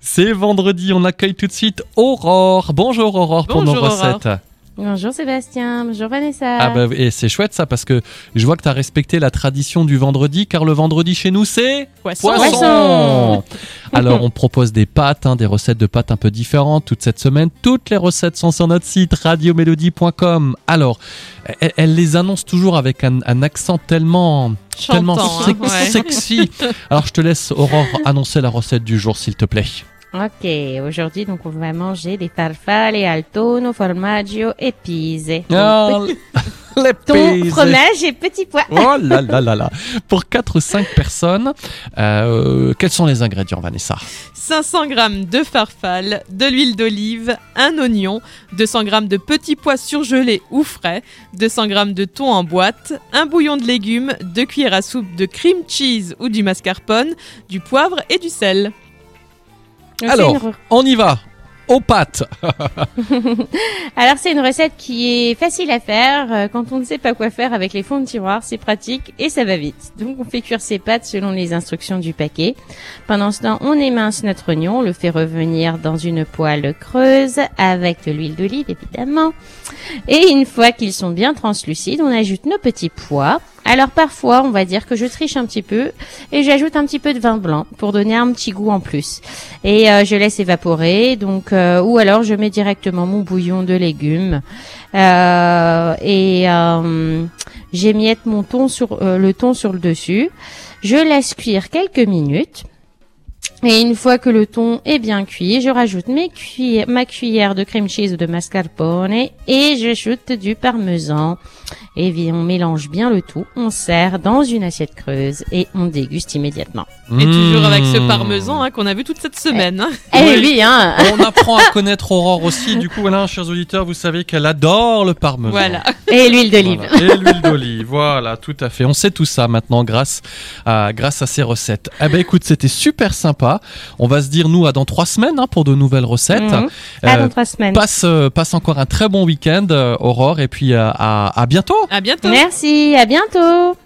C'est vendredi, on accueille tout de suite Aurore. Bonjour Aurore pour nos Bonjour, Aurore. recettes. Bonjour Sébastien, bonjour Vanessa. Ah bah, et c'est chouette ça parce que je vois que tu as respecté la tradition du vendredi car le vendredi chez nous c'est Poisson. Poisson. Alors on propose des pâtes, hein, des recettes de pâtes un peu différentes toute cette semaine. Toutes les recettes sont sur notre site radiomélodie.com. Alors elle, elle les annonce toujours avec un, un accent tellement tellement hein, ouais. sexy. Alors je te laisse Aurore annoncer la recette du jour s'il te plaît. Ok, aujourd'hui donc on va manger des farfalle al tonno, formaggio et pise. Ah, les pizze. fromage et petits pois. Oh là là là là Pour 4 ou 5 personnes, euh, quels sont les ingrédients, Vanessa? 500 g de farfalle, de l'huile d'olive, un oignon, 200 g de petits pois surgelés ou frais, 200 g de thon en boîte, un bouillon de légumes, 2 cuillères à soupe de cream cheese ou du mascarpone, du poivre et du sel. Alors. On y va aux pâtes Alors c'est une recette qui est facile à faire euh, quand on ne sait pas quoi faire avec les fonds de tiroir, c'est pratique et ça va vite. Donc on fait cuire ses pâtes selon les instructions du paquet. Pendant ce temps, on émince notre oignon, on le fait revenir dans une poêle creuse avec de l'huile d'olive évidemment. Et une fois qu'ils sont bien translucides, on ajoute nos petits pois. Alors parfois, on va dire que je triche un petit peu et j'ajoute un petit peu de vin blanc pour donner un petit goût en plus. Et euh, je laisse évaporer, donc euh, ou alors je mets directement mon bouillon de légumes Euh, et euh, j'émiette mon thon sur euh, le thon sur le dessus. Je laisse cuire quelques minutes. Et une fois que le thon est bien cuit, je rajoute mes cuillères, ma cuillère de cream cheese ou de mascarpone et j'ajoute du parmesan. Et on mélange bien le tout, on sert dans une assiette creuse et on déguste immédiatement. Et toujours avec ce Mmh. parmesan hein, qu'on a vu toute cette semaine. hein. Eh Oui. oui, hein On apprend à connaître Aurore aussi. Du coup, voilà, chers auditeurs, vous savez qu'elle adore le parmesan. Voilà. Et l'huile d'olive. Voilà. Et l'huile d'olive, voilà, tout à fait. On sait tout ça maintenant grâce à, grâce à ces recettes. Eh ben écoute, c'était super sympa. On va se dire, nous, à dans trois semaines hein, pour de nouvelles recettes. Mhm. À Euh, dans trois semaines. passe, euh, passe encore un très bon week-end, euh, Aurore, et puis à, à bientôt. À bientôt. Merci, à bientôt